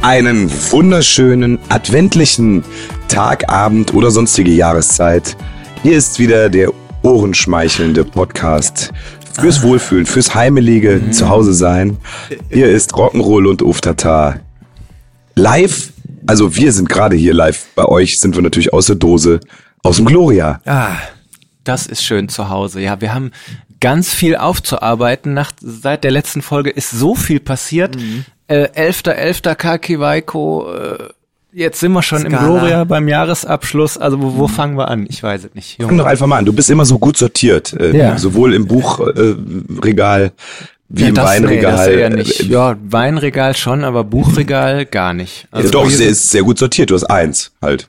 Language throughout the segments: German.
Einen wunderschönen adventlichen Tag, Abend oder sonstige Jahreszeit. Hier ist wieder der ohrenschmeichelnde Podcast fürs Wohlfühlen, fürs heimelige Zuhause sein. Hier ist Rock'n'Roll und Uftata. Live, also wir sind gerade hier live. Bei euch sind wir natürlich aus der Dose, aus dem Gloria. Ah, das ist schön zu Hause. Ja, wir haben ganz viel aufzuarbeiten. Nach, seit der letzten Folge ist so viel passiert. Äh, 11.11. Kaki Waiko, äh, jetzt sind wir schon im Skala. Gloria beim Jahresabschluss. Also wo, wo fangen wir an? Ich weiß es nicht. Fang doch einfach mal an. Du bist immer so gut sortiert. Äh, Ja. Sowohl im Buchregal äh, Regal wie Ja, im das, Weinregal. Nee, eher nicht. Äh, Ja, Weinregal schon, aber Buchregal gar nicht. ja, Also doch, es sind ist sehr gut sortiert. Du hast eins halt.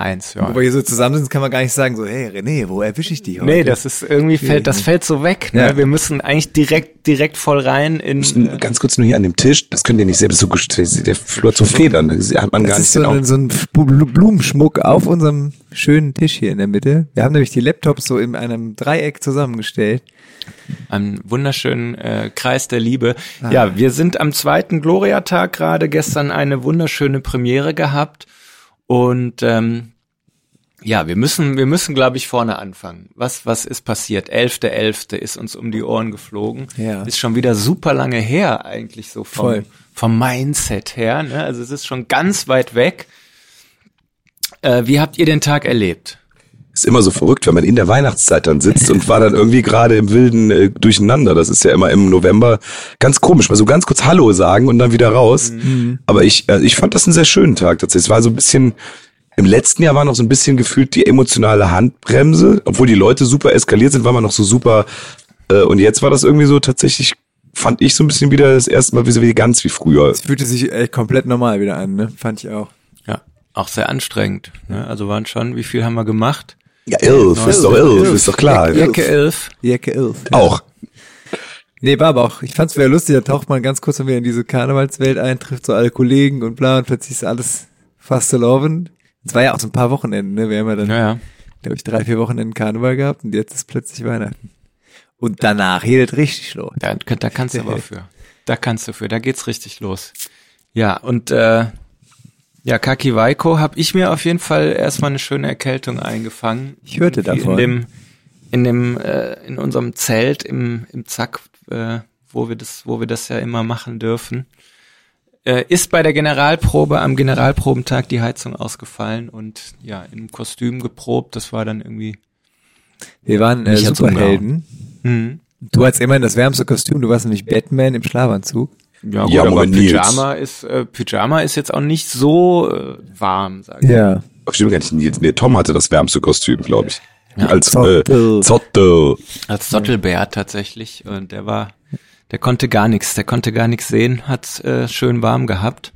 Eins, ja. Wo wir hier so zusammen sind, kann man gar nicht sagen, so, hey René, wo erwische ich die heute? Nee, das ist irgendwie fällt, das fällt so weg. Ne? Ja. Wir müssen eigentlich direkt, direkt voll rein in. Ganz kurz nur hier an dem Tisch. Das könnt ihr nicht selbst so. Der Flur zu Federn. Das hat man gar Das nicht ist so, genau. ein, so ein Blu- Blumenschmuck auf unserem schönen Tisch hier in der Mitte. Wir haben nämlich die Laptops so in einem Dreieck zusammengestellt. Einen wunderschönen äh, Kreis der Liebe. Ja, wir sind am zweiten Gloria-Tag gerade, gestern eine wunderschöne Premiere gehabt. Und ähm, ja, wir müssen, wir müssen, glaube ich, vorne anfangen. Was, was ist passiert? 11.11. ist uns um die Ohren geflogen. Ja. Ist schon wieder super lange her, eigentlich so vom, Voll. vom Mindset her. Ne? Also es ist schon ganz weit weg. Äh, wie habt ihr den Tag erlebt? Ist immer so verrückt, wenn man in der Weihnachtszeit dann sitzt und war dann irgendwie gerade im wilden äh, Durcheinander. Das ist ja immer im November ganz komisch, mal so ganz kurz Hallo sagen und dann wieder raus. Aber ich, äh, ich fand das einen sehr schönen Tag tatsächlich. Es war so ein bisschen, im letzten Jahr war noch so ein bisschen gefühlt die emotionale Handbremse, obwohl die Leute super eskaliert sind, war man noch so super. Äh, und jetzt war das irgendwie so tatsächlich, fand ich so ein bisschen wieder das erste Mal wie so wie ganz wie früher. Es fühlte sich echt komplett normal wieder an, ne? Fand ich auch. Ja, auch sehr anstrengend. Ne? Also waren schon, wie viel haben wir gemacht? Ja, elf, ist doch elf, ist doch klar. Jacke elf. Die Ecke 11. Auch. Nee, war aber auch, ich fand's wieder lustig, da taucht man ganz kurz wenn wir in diese Karnevalswelt ein, trifft so alle Kollegen und bla und plötzlich ist alles fast loving. Es war ja auch so ein paar Wochenenden, ne? Wir haben ja dann, Ja, ja. glaube ich, drei, vier Wochenenden Karneval gehabt und jetzt ist plötzlich Weihnachten. Und danach geht es richtig los. Da, da kannst du aber für. Da kannst du für. Da geht's richtig los. Ja, und äh, ja, Kaki Waiko habe ich mir auf jeden Fall erstmal eine schöne Erkältung eingefangen. Ich hörte Irgendwie davon. In dem, in dem, äh, in unserem Zelt im, im Zack, äh, wo wir das, wo wir das ja immer machen dürfen. Äh, ist bei der Generalprobe am Generalprobentag die Heizung ausgefallen und ja, im Kostüm geprobt. Das war dann irgendwie. Wir waren äh, Superhelden. Hm. Du hattest immerhin das wärmste Kostüm, du warst nämlich Batman im Schlafanzug. Ja, gut, Ja, aber Nils. Pyjama ist, äh, Pyjama ist jetzt auch nicht so äh, warm, sag ich. Ja. Stimmt gar nicht. Nils. Nee, Tom hatte das wärmste Kostüm, glaube ich. Ja. Als äh, Zottel. Zottel. Als Zottelbär tatsächlich. Und der war, der konnte gar nichts, der konnte gar nichts sehen, hat äh, schön warm gehabt.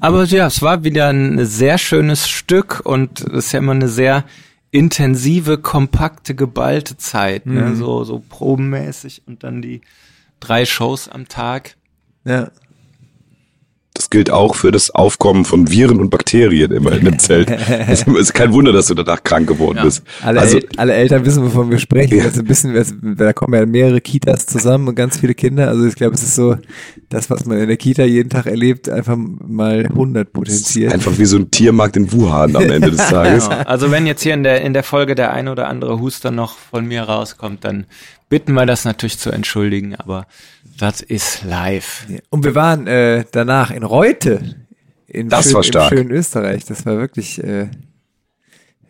Aber ja, es war wieder ein sehr schönes Stück und es ist ja immer eine sehr intensive, kompakte, geballte Zeit, ne? so, so probenmäßig und dann die drei Shows am Tag. Ja. Das gilt auch für das Aufkommen von Viren und Bakterien immer in dem Zelt. Es ist kein Wunder, dass du danach krank geworden bist. Alle, also, El alle Eltern wissen, wovon wir sprechen. Ja. Ist ein bisschen, da kommen ja mehrere Kitas zusammen und ganz viele Kinder. Also ich glaube, es ist so, das, was man in der Kita jeden Tag erlebt, einfach mal 100 potenziert. einfach wie so ein Tiermarkt in Wuhan am Ende des Tages. Genau. Also wenn jetzt hier in der, in der Folge der ein oder andere Huster noch von mir rauskommt, dann bitten wir das natürlich zu entschuldigen, aber das ist live. Und wir waren äh, danach in Reute. In Das schön, war stark. Im schönen Österreich. Das war wirklich äh,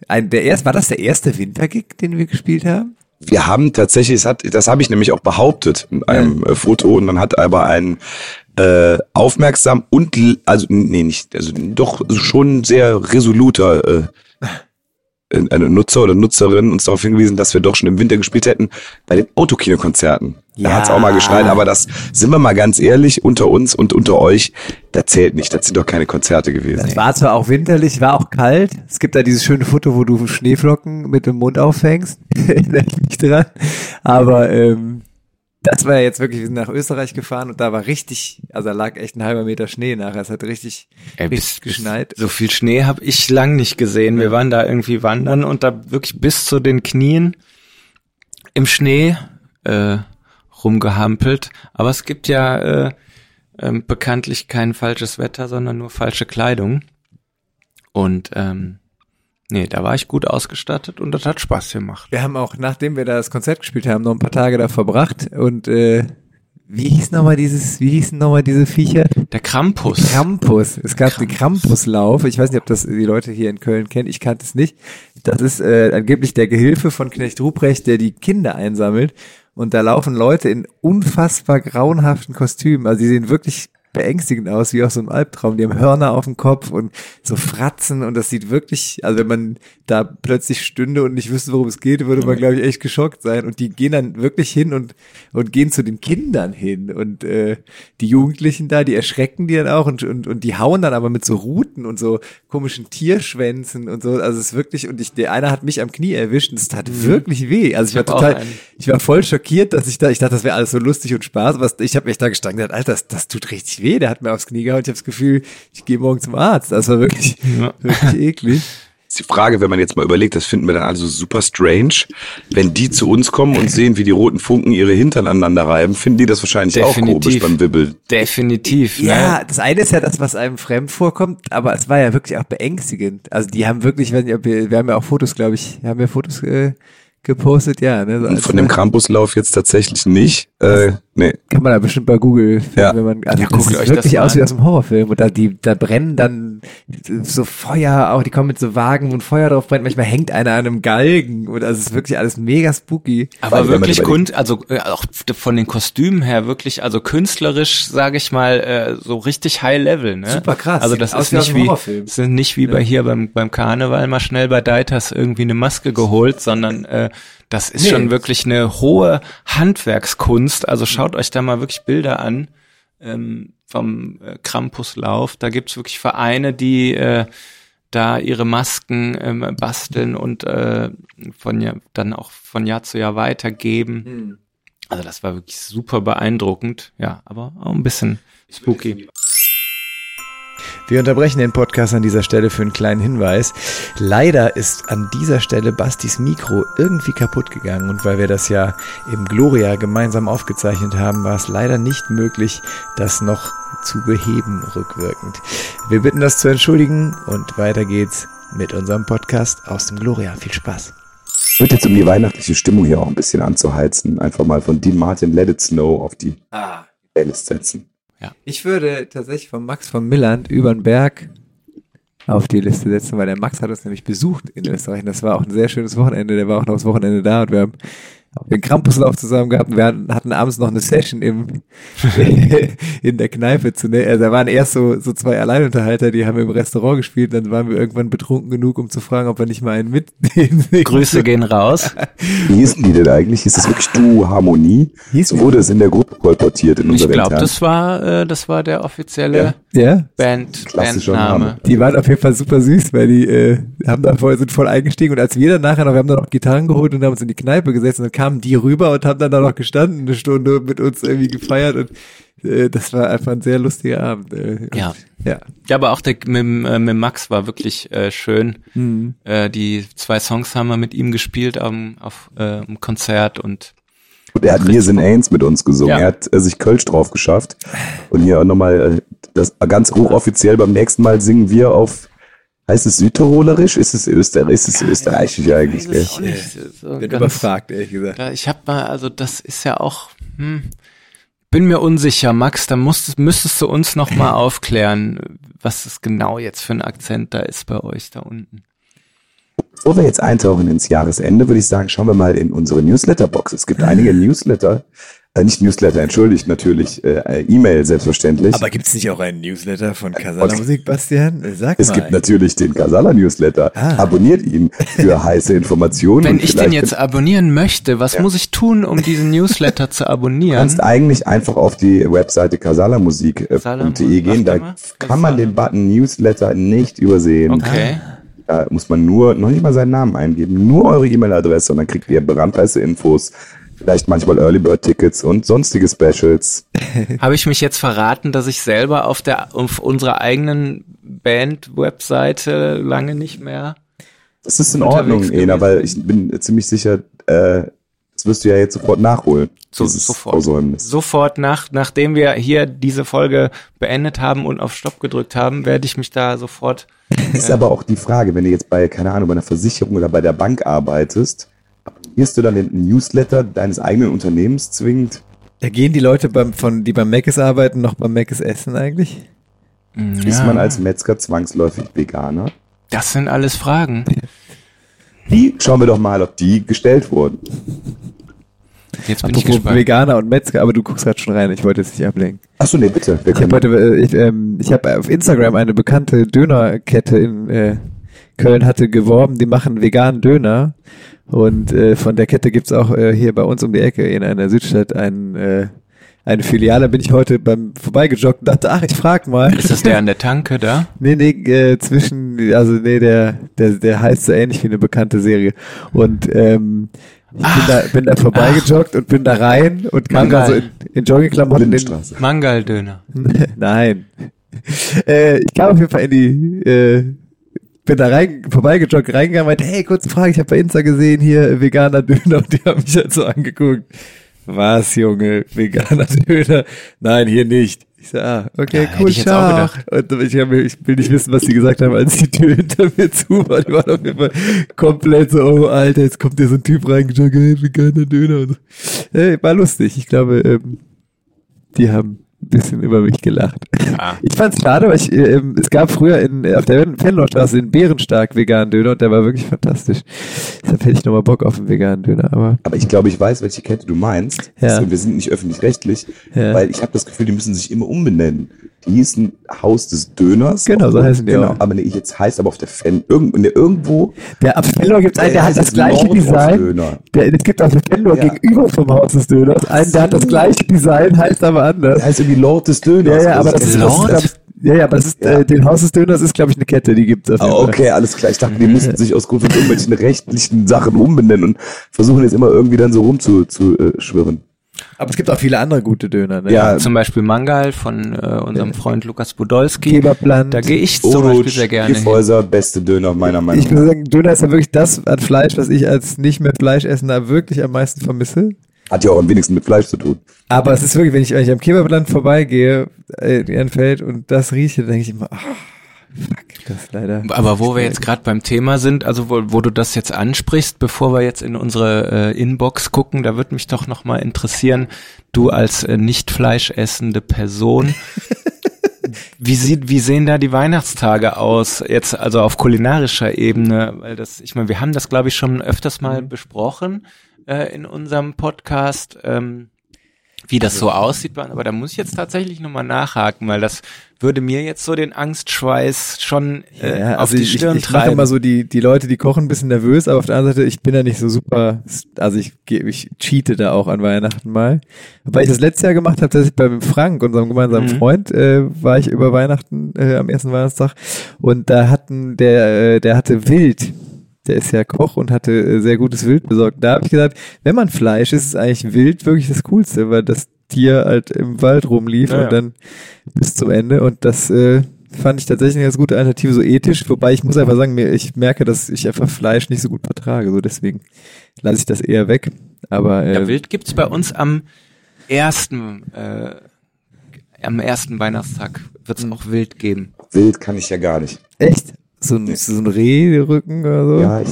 ein, der erst, war das der erste Wintergig, den wir gespielt haben? Wir haben tatsächlich, es hat, das habe ich nämlich auch behauptet in einem äh, Foto und dann hat aber ein äh, aufmerksam und also nee nicht also doch schon sehr resoluter äh, eine Nutzer oder Nutzerin uns darauf hingewiesen, dass wir doch schon im Winter gespielt hätten bei den Autokinokonzerten. Da Ja. hat's auch mal geschreit, aber das sind wir mal ganz ehrlich unter uns und unter euch, da zählt nicht, das sind doch keine Konzerte gewesen. Es war zwar auch winterlich, war auch kalt. Es gibt da dieses schöne Foto, wo du Schneeflocken mit dem Mund auffängst. Erinnere ich mich dran. Aber ähm, das war ja jetzt wirklich, wir sind nach Österreich gefahren und da war richtig, also da lag echt ein halber Meter Schnee nachher. Es hat richtig, Ey, richtig geschneit. So viel Schnee habe ich lang nicht gesehen. Wir waren da irgendwie wandern und da wirklich bis zu den Knien im Schnee äh, rumgehampelt. Aber es gibt ja äh, ähm, bekanntlich kein falsches Wetter, sondern nur falsche Kleidung. Und ähm, nee, da war ich gut ausgestattet und das hat Spaß gemacht. Wir haben auch, nachdem wir da das Konzert gespielt haben, noch ein paar Tage da verbracht und äh, wie hieß nochmal dieses, wie hießen nochmal diese Viecher? Der Krampus. Krampus. Es gab den Krampuslauf. Ich weiß nicht, ob das die Leute hier in Köln kennen. Ich kannte es nicht. Das ist äh, angeblich der Gehilfe von Knecht Ruprecht, der die Kinder einsammelt. Und da laufen Leute in unfassbar grauenhaften Kostümen. Also die sehen wirklich beängstigend aus, wie aus so einem Albtraum. Die haben Hörner auf dem Kopf und so Fratzen und das sieht wirklich, also wenn man da plötzlich stünde und nicht wüsste, worum es geht, würde man, glaube ich, echt geschockt sein. Und die gehen dann wirklich hin und, und gehen zu den Kindern hin und äh, die Jugendlichen da, die erschrecken die dann auch und, und, und die hauen dann aber mit so Ruten und so komischen Tierschwänzen und so. Also es ist wirklich, und ich, der einer hat mich am Knie erwischt und es tat wirklich weh. Also ich, Mhm. Ich war total, ich war voll schockiert, dass ich da, ich dachte, das wäre alles so lustig und Spaß, was ich habe mich da gestanden, Alter, das, das tut richtig weh. Der hat mir aufs Knie gehauen. Ich habe das Gefühl, ich gehe morgen zum Arzt. Das war wirklich, Ja. wirklich eklig. ist die Frage, wenn man jetzt mal überlegt, das finden wir dann also super strange, wenn die zu uns kommen und sehen, wie die roten Funken ihre Hintern aneinander reiben, finden die das wahrscheinlich auch Definitiv. komisch beim Wibbeln. Definitiv. Ja, Ne? das eine ist ja das, was einem fremd vorkommt, aber es war ja wirklich auch beängstigend. Also die haben wirklich, ob wir, wir haben ja auch Fotos, glaube ich, haben wir Fotos äh, gepostet, ja. Ne, so Und von dem Krampuslauf jetzt tatsächlich nicht. Äh, nee. kann man da bestimmt bei Google finden, Ja. wenn man, also Ja, das sieht das wirklich mal aus wie aus einem Horrorfilm und da, die, da brennen dann so Feuer auch, die kommen mit so Wagen, wo ein Feuer drauf brennt, manchmal hängt einer an einem Galgen und also es ist wirklich alles mega spooky. Aber Weil, wenn man wirklich Kunst, also äh, auch von den Kostümen her wirklich, also künstlerisch, sage ich mal, äh, so richtig High Level. Ne? Super krass. Also das aus ist nicht wie, das sind nicht wie bei hier beim beim Karneval mal schnell bei Deitas irgendwie eine Maske geholt, sondern äh, das ist Nee. schon wirklich eine hohe Handwerkskunst. Also schaut euch da mal wirklich Bilder an ähm, vom äh, Krampuslauf. Da gibt's wirklich Vereine, die äh, da ihre Masken ähm, basteln und äh, von ja, dann auch von Jahr zu Jahr weitergeben. Also das war wirklich super beeindruckend, ja, aber auch ein bisschen spooky. Wir unterbrechen den Podcast an dieser Stelle für einen kleinen Hinweis. Leider ist an dieser Stelle Bastis Mikro irgendwie kaputt gegangen und weil wir das ja im Gloria gemeinsam aufgezeichnet haben, war es leider nicht möglich, das noch zu beheben rückwirkend. Wir bitten das zu entschuldigen und weiter geht's mit unserem Podcast aus dem Gloria. Viel Spaß. Wird jetzt, um die weihnachtliche Stimmung hier auch ein bisschen anzuheizen, einfach mal von Dean Martin Let It Snow auf die Playlist setzen. Ich würde tatsächlich von Max von Milland über den Berg auf die Liste setzen, weil der Max hat uns nämlich besucht in Österreich. Und das war auch ein sehr schönes Wochenende. Der war auch noch das Wochenende da und wir haben auch den Krampuslauf zusammen gehabt und wir hatten, abends noch eine Session im, in der Kneipe zu ne Also da waren erst so, so zwei Alleinunterhalter, die haben im Restaurant gespielt, dann waren wir irgendwann betrunken genug, um zu fragen, ob wir nicht mal einen mitnehmen. Grüße gehen raus. Wie hießen die denn eigentlich? Ist das wirklich Duo Harmonie? Hieß so wurde es in der Gruppe kolportiert in Ich unserer glaube, internen. das war äh, das war der offizielle Ja? Band Klassischer Bandname. Name. Die waren auf jeden Fall super süß, weil die äh, haben da voll, sind voll eingestiegen und als wir dann nachher noch, wir haben dann noch Gitarren geholt und haben uns in die Kneipe gesetzt und dann kamen die rüber und haben dann da noch gestanden, eine Stunde mit uns irgendwie gefeiert und äh, das war einfach ein sehr lustiger Abend. Äh, und, Ja. Ja. Ja, aber auch der mit, äh, mit Max war wirklich äh, schön. Mhm. Äh, die zwei Songs haben wir mit ihm gespielt am auf äh, am Konzert und Und er hat Wir sind Eins mit uns gesungen. Ja. Er hat äh, sich Kölsch drauf geschafft. Und hier auch nochmal äh, das ganz hochoffiziell beim nächsten Mal singen wir auf, heißt es Südtirolerisch? Ist es Öster ist es österreichisch eigentlich? Gell? auch nicht so Bin ganz- überfragt, ehrlich gesagt. Ja, ich hab mal, also das ist ja auch, hm, bin mir unsicher, Max, da musstest, müsstest du uns noch mal aufklären, was es genau jetzt für ein Akzent da ist bei euch da unten. Bevor wir jetzt eintauchen ins Jahresende, würde ich sagen, schauen wir mal in unsere Newsletter-Box. Es gibt einige Newsletter, äh, nicht Newsletter, entschuldigt natürlich, äh, E-Mail selbstverständlich. Aber gibt es nicht auch einen Newsletter von Casala Musik, Bastian? Sag es mal. gibt natürlich den Casala Newsletter. Ah. Abonniert ihn für heiße Informationen. Wenn und ich den jetzt abonnieren möchte, was muss ich tun, um diesen Newsletter zu Du abonnieren? kannst eigentlich einfach auf die Webseite casalamusik.de Casalamusik, gehen. Da kann man den Button Newsletter nicht übersehen. Okay. Da muss man nur, noch nicht mal seinen Namen eingeben, nur eure E-Mail-Adresse und dann kriegt ihr brandheiße Infos. Vielleicht manchmal Early Bird Tickets und sonstige Specials. Habe ich mich jetzt verraten, dass ich selber auf der auf unserer eigenen Band-Webseite lange nicht mehr. Das ist in Ordnung, Ena, weil ich bin ziemlich sicher, äh, das wirst du ja jetzt sofort nachholen. So, sofort. Versäumnis. Sofort nach, nachdem wir hier diese Folge beendet haben und auf Stopp gedrückt haben, werde ich mich da sofort. Ist aber auch die Frage, wenn du jetzt bei, keine Ahnung, bei einer Versicherung oder bei der Bank arbeitest, abonnierst du dann den Newsletter deines eigenen Unternehmens zwingend? Da gehen die Leute, beim, von, die beim Mc's arbeiten, noch beim Mc's essen eigentlich? Ist man als Metzger zwangsläufig Veganer? Das sind alles Fragen. Die schauen wir doch mal, ob die gestellt wurden. Jetzt bin ich Apropos gespannt. Veganer und Metzger, aber du guckst gerade schon rein, ich wollte jetzt nicht ablenken. Achso, nee, bitte. Wir Ich habe heute, äh, ich, ähm, ich habe auf Instagram eine bekannte Dönerkette in äh, Köln hatte geworben, die machen veganen Döner. Und äh, von der Kette gibt's auch äh, hier bei uns um die Ecke in einer Südstadt ein, äh, eine Filiale. Bin ich heute beim vorbeigejoggt und dachte, ach, ich frag mal. Ist das der an der Tanke da? Nee, nee, äh, zwischen, also nee, der, der, der heißt so ähnlich wie eine bekannte Serie. Und ähm, ich bin da, bin da vorbeigejoggt und bin da rein und kam da Mangal. so in, in Joggingklamotten in, Lindenstraße. Mangaldöner. Nein. Äh, ich kam auf jeden Fall in die, äh, bin da rein, vorbeigejoggt, reingegangen, meinte, hey, kurze Frage, ich habe bei Insta gesehen, hier, veganer Döner, und die haben mich halt so angeguckt. Was, Junge, veganer Döner? Nein, hier nicht. Ich so, ah, okay, Ja, cool, ich ciao. Und ich, hab, ich will nicht wissen, was die gesagt haben, als die Tür hinter mir zu war. Die waren auf jeden Fall komplett so, oh, Alter, jetzt kommt hier so ein Typ reingejoggt, hey, veganer Döner. Und so. Hey, war lustig. Ich glaube, ähm, die haben bisschen über mich gelacht. Ah. Ich fand's schade, weil ich, äh, ähm, es gab früher in, äh, auf der Fenlochstraße den Bärenstark veganen Döner und der war wirklich fantastisch. Deshalb hätte ich nochmal Bock auf einen veganen Döner, aber Aber ich glaube, ich weiß, welche Kette du meinst. Ja. Und wir sind nicht öffentlich-rechtlich, Ja. weil ich habe das Gefühl, die müssen sich immer umbenennen. Die hießen Haus des Döners. Genau, so heißen die Genau, auch. aber nee, jetzt heißt aber auf der Fan, irgendwo, nee, irgendwo der ab Fenloch gibt's einen, der hat heißt das gleiche Design. Der, es gibt auf der Fenloch Ja. gegenüber vom Haus des Döners einen, der hat das gleiche Design, heißt aber anders. Der heißt irgendwie Lord des Döners. Ja, ja, aber das ist ist, das ja, ja, aber das ist, Ja. äh, den Haus des Döners ist, glaube ich, eine Kette, die auf jeden Ah, okay, alles klar. Ich dachte, die mussten sich aus Grund von irgendwelchen rechtlichen Sachen umbenennen und versuchen jetzt immer irgendwie dann so rumzuschwirren. Zu, äh, schwirren. Aber es gibt auch viele andere gute Döner, ne? Ja, Zum Beispiel Mangal von äh, unserem Freund Lukas Budolski. Kebabland. Da gehe ich zum Oruc, Beispiel sehr gerne hin. Gifhäuser, beste Döner meiner Meinung Ich nach. würde sagen, Döner ist ja wirklich das an Fleisch, was ich als nicht mehr Fleischessender wirklich am meisten vermisse. Hat ja auch am wenigsten mit Fleisch zu tun. Aber es ist wirklich, wenn ich, wenn ich am Kebabland vorbeigehe, äh, in Ehrenfeld und das rieche, dann denke ich immer, ah, fuck, das leider. Aber wo wir jetzt gerade beim Thema sind, also wo, wo du das jetzt ansprichst, bevor wir jetzt in unsere äh, Inbox gucken, da würde mich doch nochmal interessieren, du als äh, nicht fleischessende Person, wie sieht, wie sehen da die Weihnachtstage aus, jetzt also auf kulinarischer Ebene? Weil das, ich meine, wir haben das, glaube ich, schon öfters mal besprochen äh, in unserem Podcast. Ähm, wie das so aussieht, aber da muss ich jetzt tatsächlich nochmal nachhaken, weil das würde mir jetzt so den Angstschweiß schon äh, Ja, auf also die Stirn ich, ich treiben. immer so die, die Leute, die kochen, ein bisschen nervös, aber auf der anderen Seite, ich bin da nicht so super, also ich, ich cheate da auch an Weihnachten mal. Weil ich das letztes Jahr gemacht habe, dass ich beim Frank, unserem gemeinsamen Mhm. Freund, äh, war ich über Weihnachten äh, am ersten Weihnachtstag und da hatten der, äh, der hatte Wild. Der ist ja Koch und hatte äh, sehr gutes Wild besorgt. Da habe ich gesagt, wenn man Fleisch isst, ist eigentlich Wild wirklich das Coolste, weil das Tier halt im Wald rumlief Ja, ja. und dann bis zum Ende. Und das äh, fand ich tatsächlich eine ganz gute Alternative, so ethisch. Wobei ich muss einfach sagen, mir, ich merke, dass ich einfach Fleisch nicht so gut vertrage. So deswegen lasse ich das eher weg. Aber äh, ja, Wild gibt's bei uns am ersten, äh, am ersten Weihnachtstag wird's auch Wild geben. Wild kann ich ja gar nicht. echt? So ein, so ein Rehrücken oder so? Ja, ich,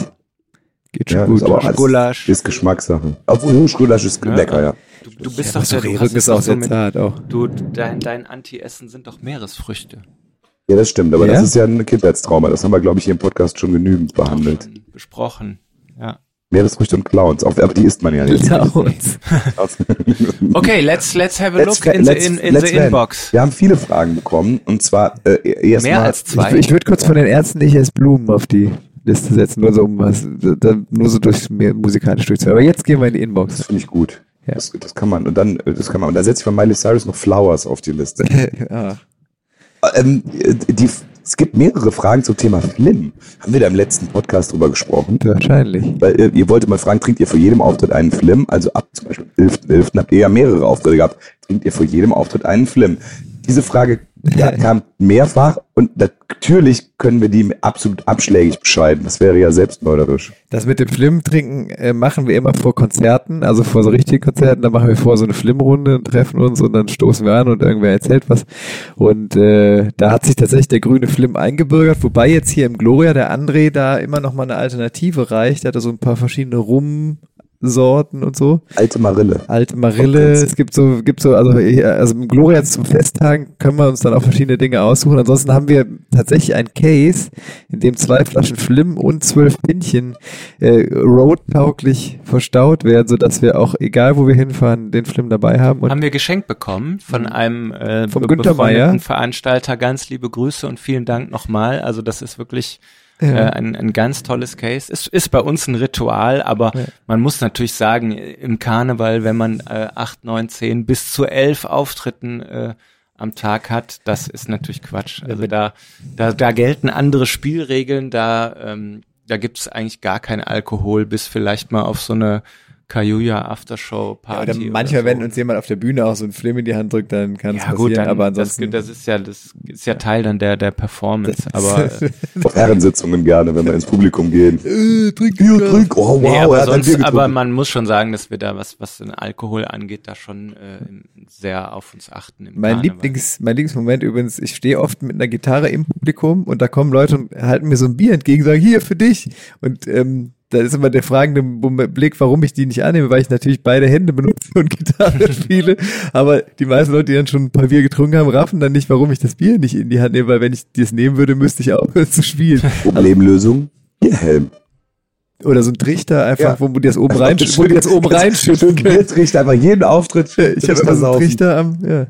Geht schon ja, gut. ist aber alles, Gulasch. ist Geschmackssache. Obwohl Hirschgulasch ist Ja. lecker, ja. Du, du bist ja, doch so der, hast Rehrücken ist auch so sehr mit, zart auch. du, dein, dein Anti-Essen sind doch Meeresfrüchte. Ja, das stimmt, aber Ja? das ist ja ein Kindheitstrauma. Das haben wir, glaube ich, hier im Podcast schon genügend behandelt. besprochen. Ja. Meeresfrüchte und Clowns, auch, aber die isst man ja nicht. Clowns. Okay, let's let's have a Let's look in the, let's- in, in let's the inbox. Wir haben viele Fragen bekommen und zwar äh, erstmal Mehr als zwei. Ich, ich würde kurz von den Ärzten nicht erst Blumen auf die Liste setzen, nur so um was, da, nur so durch musikalisch durchzuhören. Aber jetzt gehen wir in die Das Inbox. finde ich gut. Ja. Das, das kann man und dann äh, das kann man und da setze ich von Miley Cyrus noch Flowers auf die Liste. ja. ähm, äh, die, es gibt mehrere Fragen zum Thema Flim. Haben wir da im letzten Podcast drüber gesprochen? Wahrscheinlich. Weil äh, ihr wolltet mal fragen, trinkt ihr vor jedem Auftritt einen Flim? Also ab zum Beispiel 11.11. habt ihr ja mehrere Auftritte gehabt. Trinkt ihr vor jedem Auftritt einen Flim? Diese Frage kam mehrfach und natürlich können wir die absolut abschlägig bescheiden. Das wäre ja selbstmörderisch. Das mit dem Flim-Trinken äh, machen wir immer vor Konzerten, also vor so richtigen Konzerten. Da machen wir vor so eine Flim-Runde und treffen uns und dann stoßen wir an und irgendwer erzählt was. Und äh, da hat sich tatsächlich der grüne Flim eingebürgert, wobei jetzt hier im Gloria der André da immer noch mal eine Alternative reicht. Der hat da so ein paar verschiedene Rum-Sorten und so. Alte Marille. Alte Marille, es gibt so, gibt so, also, also im Gloria zum Festtagen können wir uns dann auch verschiedene Dinge aussuchen. Ansonsten haben wir tatsächlich ein Case, in dem zwei Flaschen Flim und zwölf Pinchen äh, roadtauglich verstaut werden, sodass wir auch, egal wo wir hinfahren, den Flim dabei haben. Und haben wir geschenkt bekommen von einem äh, Vom Günther. Veranstalter. Ganz liebe Grüße und vielen Dank nochmal. Also das ist wirklich Ja. äh, ein, ein ganz tolles Case. Es ist bei uns ein Ritual, aber Ja. man muss natürlich sagen, im Karneval, wenn man äh, acht, neun, zehn bis zu elf Auftritten äh, am Tag hat, das ist natürlich Quatsch. Also da, da, da gelten andere Spielregeln, da, ähm, da gibt's eigentlich gar kein Alkohol, bis vielleicht mal auf so eine Kajuja Aftershow ja, Party. oder manchmal, so. wenn uns jemand auf der Bühne auch so einen Flim in die Hand drückt, dann kann es ja passieren, gut, dann, aber das, ansonsten. das ist ja das ist ja Teil dann der der Performance, aber äh, Auf Herrensitzungen gerne, wenn wir ins Publikum gehen. Äh, trink Bier, trink. Oh, wow, nee, er aber, hat ein sonst, aber man muss schon sagen, dass wir da was was den Alkohol angeht, da schon äh, sehr auf uns achten. Im Mein Karneval. Lieblings, mein Lieblingsmoment übrigens, ich stehe oft mit einer Gitarre im Publikum und da kommen Leute und halten mir so ein Bier entgegen, sagen, hier für dich. Und ähm, da ist immer der fragende Blick, warum ich die nicht annehme, weil ich natürlich beide Hände benutze und Gitarre spiele. Aber die meisten Leute, die dann schon ein paar Bier getrunken haben, raffen dann nicht, warum ich das Bier nicht in die Hand nehme, weil wenn ich das nehmen würde, müsste ich aufhören zu spielen. Problemlösung? Bierhelm. Oder so ein Trichter einfach, Ja. wo du das oben rein, wo du das oben reinschütten kannst. Bier trinkt einfach jeden Auftritt. Ich habe immer so einen Trichter am, ja.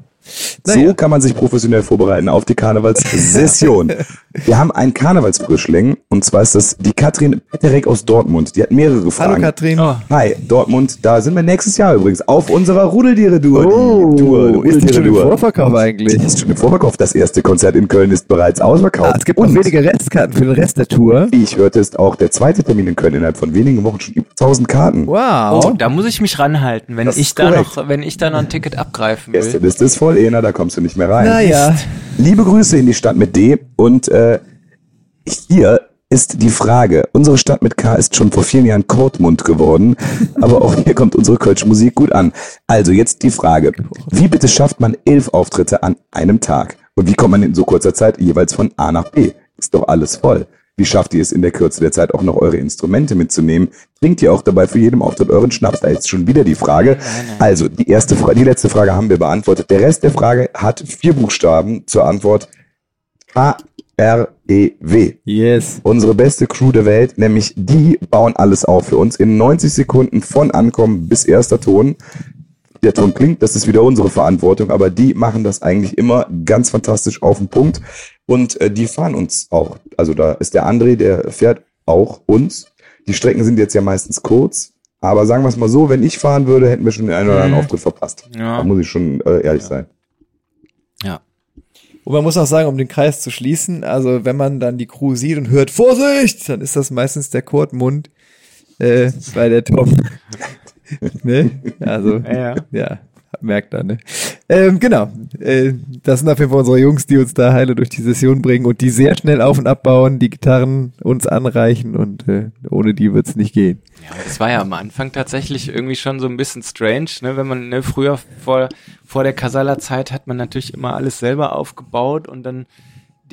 So kann man sich professionell vorbereiten auf die Karnevalssession. Wir haben einen Karnevalsfrischling und zwar ist das die Katrin Petterek aus Dortmund. Die hat mehrere Fragen. Hallo Katrin. Oh, Hi, Dortmund, da sind wir nächstes Jahr übrigens auf unserer Rudeltiere-Tour. Oh, Tour, ist die schon im. Vorverkauf eigentlich? Die ist schon im Vorverkauf. Das erste Konzert in Köln ist bereits ausverkauft. Ah, es gibt noch Und wenige Restkarten für den Rest der Tour. Wie ich hörte, ist auch der zweite Termin in Köln innerhalb von wenigen Wochen schon über 1000 Karten. Wow. oh, da muss ich mich ranhalten, wenn Das ich da korrekt. noch wenn ich da noch ein Ticket abgreifen Erste will. Liste ist voll, Ena, da kommst du nicht mehr rein. Naja. Liebe Grüße in die Stadt mit D und äh, hier ist die Frage. Unsere Stadt mit K ist schon vor vielen Jahren Kortmund geworden, aber auch hier kommt unsere Kölsche Musik gut an. Also jetzt die Frage. Wie bitte schafft man elf Auftritte an einem Tag? Und wie kommt man in so kurzer Zeit jeweils von A nach B? Ist doch alles voll. Wie schafft ihr es in der Kürze der Zeit auch noch eure Instrumente mitzunehmen? Trinkt ihr auch dabei für jedem Auftritt euren Schnaps? Da ist schon wieder die Frage. Also, die erste Frage, die letzte Frage haben wir beantwortet. Der Rest der Frage hat vier Buchstaben zur Antwort K-R-E-W. Yes. Unsere beste Crew der Welt, nämlich die bauen alles auf für uns in 90 Sekunden von Ankommen bis erster Ton. Der Ton klingt, das ist wieder unsere Verantwortung, aber die machen das eigentlich immer ganz fantastisch auf den Punkt und äh, die fahren uns auch. Also da ist der André, der fährt auch uns. Die Strecken sind jetzt ja meistens kurz, aber sagen wir es mal so, wenn ich fahren würde, hätten wir schon den einen oder anderen Mhm. Auftritt verpasst. Ja. Da muss ich schon äh, ehrlich sein. Ja. Und man muss auch sagen, um den Kreis zu schließen, also wenn man dann die Crew sieht und hört Vorsicht, dann ist das meistens der Kurtmund äh, bei der Tom. ne? Also, Ja, ja. ja, merkt er, ne? Ähm, genau. Äh, das sind auf jeden Fall unsere Jungs, die uns da heile durch die Session bringen und die sehr schnell auf und abbauen, die Gitarren uns anreichen und äh, ohne die wird's nicht gehen. Ja, das war ja am Anfang tatsächlich irgendwie schon so ein bisschen strange, ne? Wenn man ne, früher vor vor der Kasala-Zeit hat man natürlich immer alles selber aufgebaut und dann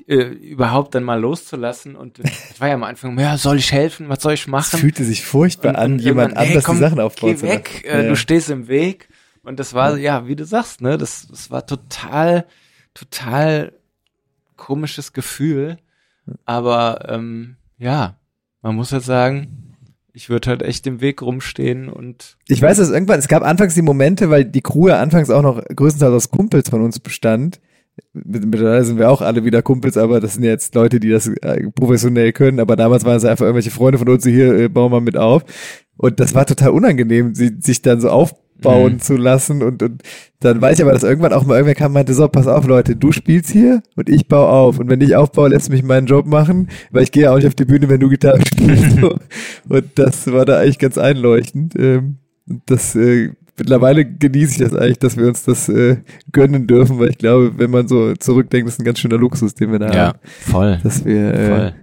äh, überhaupt dann mal loszulassen und das war ja am Anfang, ja, soll ich helfen, was soll ich Es machen? fühlte sich furchtbar Und- an, und jemand hey, anders komm, die Sachen aufbauen Geh weg, äh, Ja. du stehst im Weg. Und das war, ja, wie du sagst, ne, das, das war total, total komisches Gefühl. Aber ähm, ja, man muss halt sagen, ich würde halt echt im Weg rumstehen und. Ich weiß, dass irgendwann, es gab anfangs die Momente, weil die Crew ja anfangs auch noch größtenteils aus Kumpels von uns bestand. Mittlerweile sind wir auch alle wieder Kumpels, aber das sind jetzt Leute, die das äh, professionell können. Aber damals waren es einfach irgendwelche Freunde von uns, die hier äh, bauen wir mit auf. Und das war total unangenehm, sie, sich dann so aufbauen mhm. zu lassen. Und, und dann weiß ich aber, dass irgendwann auch mal irgendwer kam und meinte, so, pass auf Leute, du spielst hier und ich baue auf. Und wenn ich aufbaue, lässt mich meinen Job machen, weil ich gehe auch nicht auf die Bühne, wenn du Gitarre spielst. und das war da eigentlich ganz einleuchtend. Ähm, das äh, mittlerweile genieße ich das eigentlich, dass wir uns das äh, gönnen dürfen, weil ich glaube, wenn man so zurückdenkt, das ist ein ganz schöner Luxus, den wir da ja, haben. voll. Dass wir, äh, voll.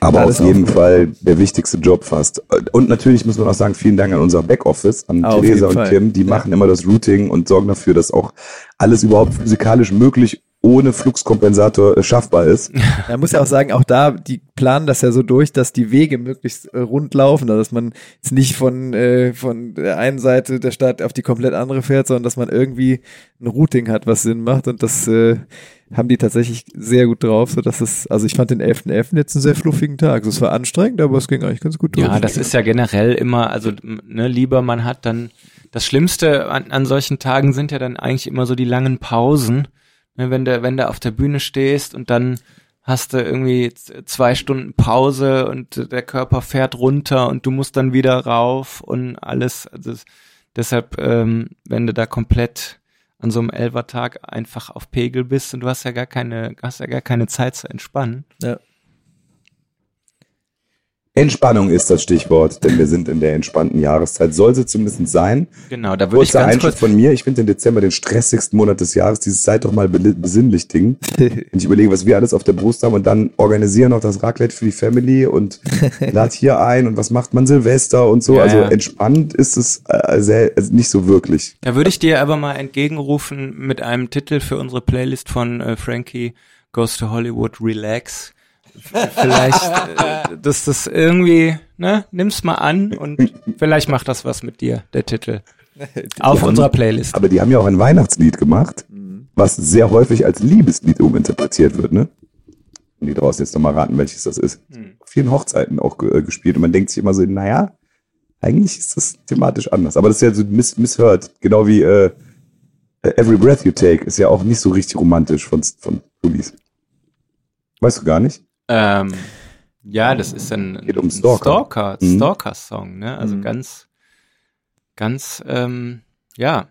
Aber auf jeden Fall der wichtigste Job fast. Und natürlich muss man auch sagen, vielen Dank an unser Backoffice, an Auf Theresa und Fall. Kim. Die Ja. machen immer das Routing und sorgen dafür, dass auch alles überhaupt physikalisch möglich ohne Fluxkompensator äh, schaffbar ist. Man muss ja auch sagen, auch da, die planen das ja so durch, dass die Wege möglichst äh, rund laufen, also dass man jetzt nicht von, äh, von der einen Seite der Stadt auf die komplett andere fährt, sondern dass man irgendwie ein Routing hat, was Sinn macht und das äh, haben die tatsächlich sehr gut drauf, so dass es, also ich fand den 11.11. jetzt einen sehr fluffigen Tag. Also es war anstrengend, aber es ging eigentlich ganz gut durch. Ja, das ist ja generell immer, also ne, lieber man hat dann, das Schlimmste an, an solchen Tagen sind ja dann eigentlich immer so die langen Pausen, ne, wenn du, wenn du auf der Bühne stehst und dann hast du irgendwie zwei Stunden Pause und der Körper fährt runter und du musst dann wieder rauf und alles, also es- deshalb, ähm, wenn du da komplett an so einem Elfertag einfach auf Pegel bist und du hast ja gar keine, hast ja gar keine Zeit zu entspannen. Ja. Entspannung ist das Stichwort, denn wir sind in der entspannten Jahreszeit. Soll sie zumindest sein. Genau, da würde ich ganz Einschub kurz von mir. Ich finde den Dezember den stressigsten Monat des Jahres. Dieses Seid doch mal besinnlich Ding. Wenn ich überlege, was wir alles auf der Brust haben und dann organisieren noch das Raclette für die Family und lad hier ein und was macht man Silvester und so. Ja, also ja. entspannt ist es äh, sehr, also nicht so wirklich. Da würde ich dir aber mal entgegenrufen mit einem Titel für unsere Playlist von äh, Frankie Goes to Hollywood Relax. Vielleicht, äh, dass das irgendwie, ne, nimm's mal an und vielleicht macht das was mit dir, der Titel. Auf haben- unserer Playlist. Aber die haben ja auch ein Weihnachtslied gemacht, was sehr häufig als Liebeslied uminterpretiert wird, ne? Und die draußen jetzt nochmal raten, welches das ist. Auf vielen Hochzeiten auch äh, gespielt. Und man denkt sich immer so, naja, eigentlich ist das thematisch anders. Aber das ist ja so miss misshört. Genau wie äh, Every Breath You Take ist ja auch nicht so richtig romantisch von, von Police. Weißt du gar nicht? Ähm, ja, das ist ein, Geht um ein Stalker. Stalker, Mhm. Stalker-Song, ne? Also Mhm. ganz, ganz, ähm, ja.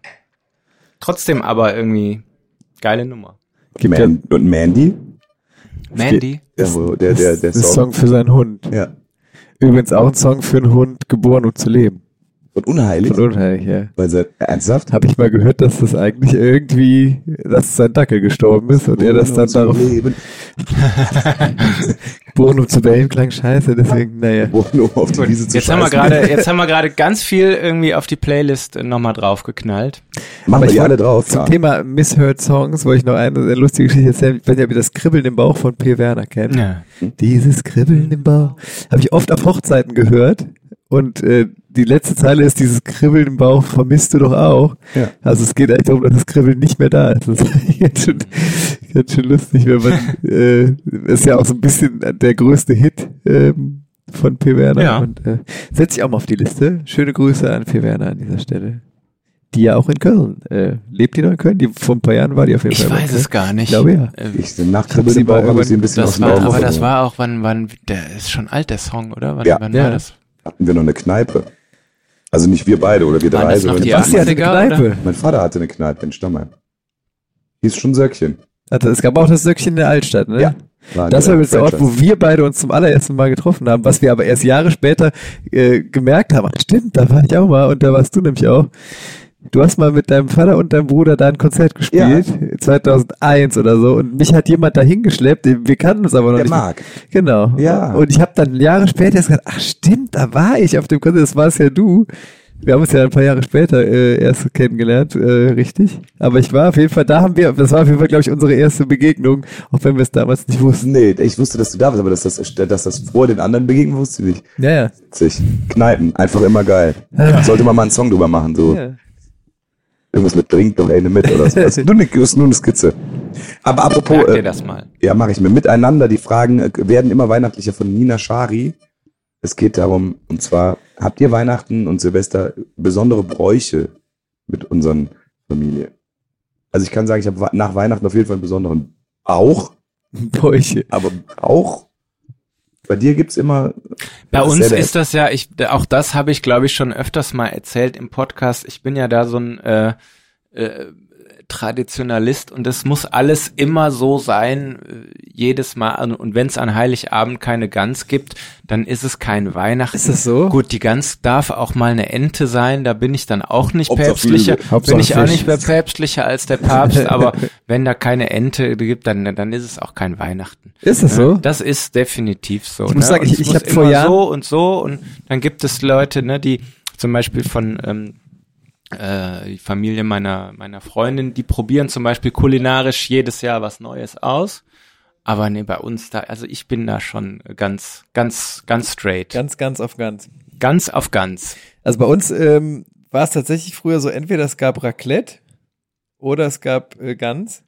Trotzdem aber irgendwie geile Nummer. Man und Mandy? Mandy. Der, der, der das ist ein Song. Song für seinen Hund. Ja. Übrigens auch ein Song für einen Hund, geboren um zu leben. Und unheilig. Von unheilig, ja. Weil sie, ernsthaft? Habe ich mal gehört, dass das eigentlich irgendwie, dass sein Dackel gestorben ist und er das dann Zu darauf leben. geboren um zu bellen klang scheiße, deswegen, naja. Geboren, um auf die Wiese zu Jetzt haben wir scheißen. gerade, jetzt haben wir gerade ganz viel irgendwie auf die Playlist äh, nochmal draufgeknallt. Machen wir ich die alle drauf. Zum ja. Thema Misheard Songs wollte ich noch eine sehr lustige Geschichte erzählen. Ich weiß nicht, ob ihr das Kribbeln im Bauch von P. Werner kennt. Ja. Dieses Kribbeln im Bauch habe ich oft auf Hochzeiten gehört. Und äh, die letzte Zeile ist, dieses Kribbeln im Bauch vermisst du doch auch. Ja. Also es geht eigentlich darum, dass das Kribbeln nicht mehr da ist. Das ist ganz schön, ganz schön lustig, wenn man, äh, ist ja auch so ein bisschen der größte Hit ähm, von P. Werner. Ja. Und äh, setze ich auch mal auf die Liste. Schöne Grüße an P. Werner an dieser Stelle. Die ja auch in Köln. Äh, lebt die noch in Köln? Die, vor ein paar Jahren war die auf jeden Ich Fall. in weiß Köln. es gar nicht. Ich glaube ja. Äh, Ich, nach Kribbel sie im Bauch habe ich sie ein bisschen aus Das dem war, Augen aber das war auch, wann, wann, der ist schon alt, der Song, oder? Wann, Ja. wann Ja. war das? Hatten wir noch eine Kneipe. Also nicht wir beide oder wir drei, das noch sondern die Basti hatte eine 80er, oder? Kneipe. mein Vater hatte eine Kneipe in Stammheim. Hieß schon Söckchen. Also, es gab auch das Söckchen in der Altstadt, ne? Ja. War Das war übrigens der Ort, wo wir beide uns zum allerersten Mal getroffen haben, was wir aber erst Jahre später äh, gemerkt haben. Stimmt, da war ich auch mal und da warst du nämlich auch. Du hast mal mit deinem Vater und deinem Bruder da ein Konzert gespielt, 2001 oder so, und mich hat jemand da hingeschleppt, wir kannten uns aber noch Der nicht. Marc. Genau. Ja. Und ich habe dann Jahre später erst gesagt, ach stimmt, da war ich auf dem Konzert, das war es ja du. Wir haben uns ja ein paar Jahre später äh, erst kennengelernt, äh, richtig. Aber ich war auf jeden Fall, da haben wir, das war auf jeden Fall, glaube ich, unsere erste Begegnung, auch wenn wir es damals nicht wussten. Nee, ich wusste, dass du da bist, aber dass das, dass das vor den anderen begegnen, wusste ich nicht. Ja, ja. Witzig. Kneipen, einfach immer geil. Sollte man mal einen Song drüber machen, so. ja. Irgendwas mit Trink doch eine mit oder so. Das ist nur eine, ist nur eine Skizze. Aber apropos, Merkt äh, ihr das mal? ja, mache ich mir miteinander. Die Fragen äh, werden immer weihnachtlicher von Nina Schari. Es geht darum, und zwar, habt ihr Weihnachten und Silvester besondere Bräuche mit unseren Familien? Also ich kann sagen, ich habe nach Weihnachten auf jeden Fall einen besonderen Bauch, Bräuche. aber auch bei dir gibt's immer. Bei uns ist das ja, ich, auch das habe ich glaube ich schon öfters mal erzählt im Podcast. Ich bin ja da so ein äh, äh, Traditionalist und es muss alles immer so sein, äh, jedes Mal. Und- Und wenn es an Heiligabend keine Gans gibt, dann ist es kein Weihnachten. Ist das so? Gut, die Gans darf auch mal eine Ente sein, da bin ich dann auch nicht Hauptsache päpstlicher, bin ich auch nicht mehr päpstlicher als der Papst, aber wenn da keine Ente gibt, dann, dann ist es auch kein Weihnachten. Ist das so? Das ist definitiv so. Ich muss ne? sagen, Und ich- es ich muss hab vor immer Jahren- so und so und dann gibt es Leute, ne, die zum Beispiel von ähm, äh, die Familie meiner meiner Freundin, die probieren zum Beispiel kulinarisch jedes Jahr was Neues aus. Aber nee, bei uns da, also ich bin da schon ganz, ganz, ganz straight. Ganz, ganz auf ganz. Ganz auf ganz. Also bei uns ähm, war es tatsächlich früher so, entweder es gab Raclette oder es gab äh, Gans.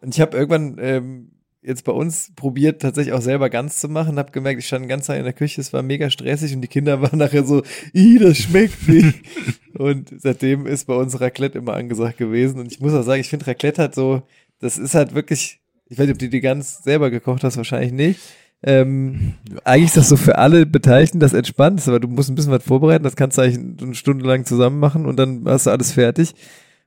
Und ich habe irgendwann ähm, jetzt bei uns probiert, tatsächlich auch selber Gans zu machen. Habe gemerkt, ich stand ganz Zeit in der Küche, es war mega stressig und die Kinder waren nachher so, ih, das schmeckt nicht. und seitdem ist bei uns Raclette immer angesagt gewesen. Und ich muss auch sagen, ich finde Raclette halt so, das ist halt wirklich, ich weiß nicht, ob du die Gans selber gekocht hast, wahrscheinlich nicht. Ähm, eigentlich ist das so für alle Beteiligten das Entspannendste, aber du musst ein bisschen was vorbereiten, das kannst du eigentlich eine Stunde lang zusammen machen und dann hast du alles fertig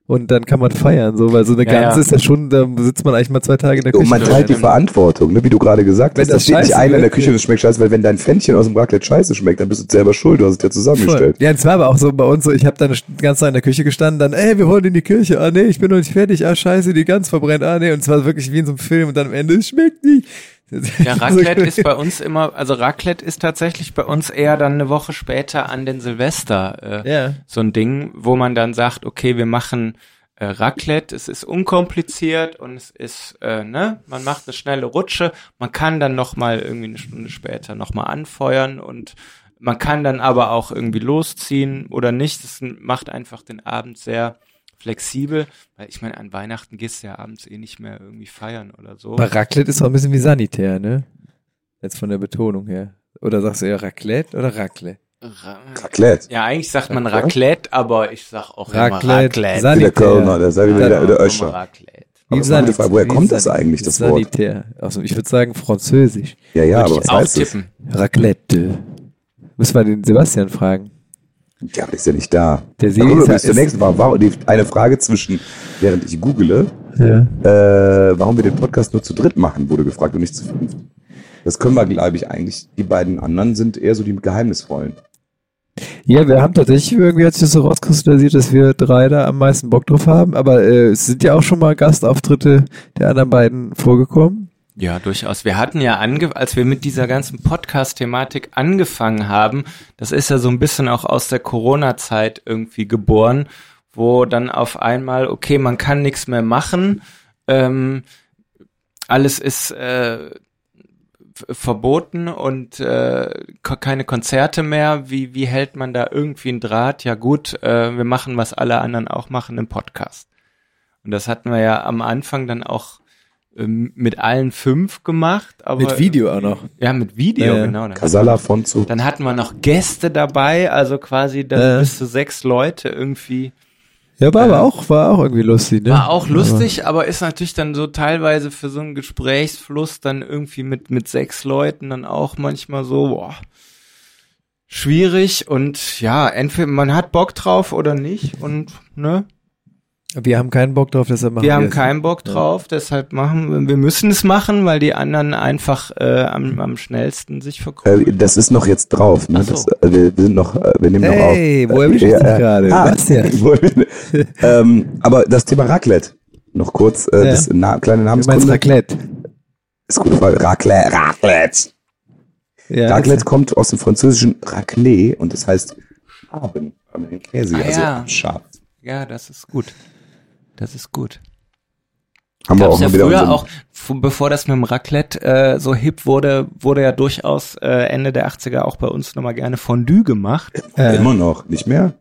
und dann kann man feiern, so, weil so eine Ja, Gans ja. ist ja schon, da sitzt man eigentlich mal zwei Tage in der Küche. Und man teilt die Verantwortung, ne, wie du gerade gesagt Wenn hast. Da das steht nicht einer in der Küche und es schmeckt scheiße, weil wenn dein Pfännchen aus dem Raclette scheiße schmeckt, dann bist du selber schuld, du hast es ja Voll. zusammengestellt. Ja, es war aber auch so bei uns so, ich habe dann die ganze Zeit in der Küche gestanden, dann, ey, wir wollen in die Kirche, ah nee, ich bin noch nicht fertig, ah scheiße, die Gans verbrennt, ah nee, und es war wirklich wie in so einem Film und dann am Ende, es schmeckt nicht. Ja, Raclette ist bei uns immer, also Raclette ist tatsächlich bei uns eher dann eine Woche später an den Silvester äh, Ja. so ein Ding, wo man dann sagt, okay, wir machen äh, Raclette, es ist unkompliziert und es ist, äh, ne, man macht eine schnelle Rutsche, man kann dann noch mal irgendwie eine Stunde später noch mal anfeuern und man kann dann aber auch irgendwie losziehen oder nicht. Das macht einfach den Abend sehr flexibel, weil ich meine, an Weihnachten gehst du ja abends eh nicht mehr irgendwie feiern oder so. Aber Raclette ist auch ein bisschen wie Sanitär, ne? Jetzt von der Betonung her. Oder sagst du eher Raclette oder Raclette? Ra Raclette. ja, eigentlich sagt man Raclette, aber ich sag auch Raclette, immer Raclette. Wie der Sanitär. Kölner, der Dann- der, der Immer Öscher. Raclette. Aber Wie meine Sanit- Frage, woher kommt das eigentlich, das Wort? Sanitär. Also ich würde sagen Französisch. Ja, ja, Würde aber was heißt das? Raclette. Müssen wir den Sebastian fragen. Ja, der ist ja nicht da. Der Sebi ist bis zur nächsten die, eine Frage zwischen, während ich google, Ja. äh, warum wir den Podcast nur zu dritt machen, wurde gefragt und nicht zu fünf. Das können wir, glaube ich, eigentlich. Die beiden anderen sind eher so die geheimnisvollen. Ja, wir haben tatsächlich irgendwie hat sich das so rauskristallisiert, dass wir drei da am meisten Bock drauf haben. Aber äh, es sind ja auch schon mal Gastauftritte der anderen beiden vorgekommen. Ja, durchaus. Wir hatten ja ange als wir mit dieser ganzen Podcast-Thematik angefangen haben, das ist ja so ein bisschen auch aus der Corona-Zeit irgendwie geboren, wo dann auf einmal, okay, man kann nichts mehr machen, ähm, alles ist äh, verboten und äh, keine Konzerte mehr. Wie, wie hält man da irgendwie einen Draht? Ja gut, äh, wir machen, was alle anderen auch machen, im Podcast. Und das hatten wir ja am Anfang dann auch mit allen fünf gemacht. Aber Mit Video auch noch. Ja, mit Video, ja. genau. Dann, Casala Fonzo. dann hatten wir noch Gäste dabei, also quasi dann Ja. bis zu sechs Leute irgendwie. Ja, war aber Äh, auch, war auch irgendwie lustig, ne? War auch lustig, aber ist natürlich dann so teilweise für so einen Gesprächsfluss dann irgendwie mit, mit sechs Leuten dann auch manchmal so, boah, schwierig und ja, entweder man hat Bock drauf oder nicht und ne, Aber wir haben keinen Bock drauf, deshalb machen wir haben es. keinen Bock drauf, deshalb machen wir, wir müssen es machen, weil die anderen einfach äh, am, am schnellsten sich verkrümmeln. Äh, das ist noch jetzt drauf. Ne? So. das, äh, wir, wir sind noch, äh, wir nehmen Hey, noch auf. wo erwische ich Ja, dich äh, gerade? ah, Was denn? ähm, aber das Thema Raclette. Noch kurz, äh, Ja. das na, kleine Du meinst Namenskunde. Raclette. Ist Frage. Raclette. Raclette. Ja, Raclette kommt aus dem französischen Raclette und das heißt Schaben. Den Käse, Ah, also ja. abschabt. Ja, das ist gut. Das ist gut. Haben wir auch ja wieder früher unseren, auch, bevor das mit dem Raclette äh, so hip wurde, wurde ja durchaus äh, Ende der 80er auch bei uns nochmal gerne Fondue gemacht. äh, immer noch, nicht mehr?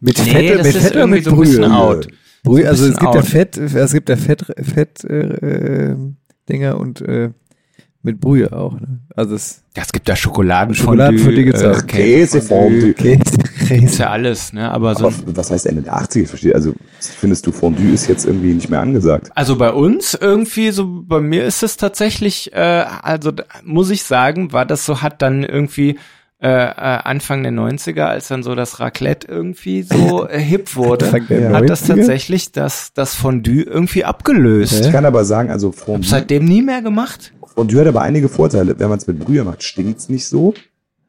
mit Nee, Fett, das mit ist Fett oder irgendwie mit so ein bisschen Brühe? out. Brühe, also es gibt ja out. Fett, es gibt ja Fett, Fett äh, äh, Dinger und äh, Mit Brühe auch, ne? Also es Ja, es gibt da Schokoladenfondue, Schokoladenfondue gibt's äh, auch. Käsefondue. Käse, Ist Käse. ja alles, ne? Aber so Aber was heißt Ende der 80er? Ich verstehe. Also findest du Fondue ist jetzt irgendwie nicht mehr angesagt? Also bei uns irgendwie, so bei mir ist es tatsächlich, äh, also muss ich sagen, war das so, hat dann irgendwie äh, äh, Anfang der 90er, als dann so das Raclette irgendwie so äh, hip wurde, hat das 90er? tatsächlich das, das Fondue irgendwie abgelöst. Ich kann aber sagen, also Hab Fondue, seitdem nie mehr gemacht. Fondue hat aber einige Vorteile. Wenn man es mit Brühe macht, stinkt's nicht so.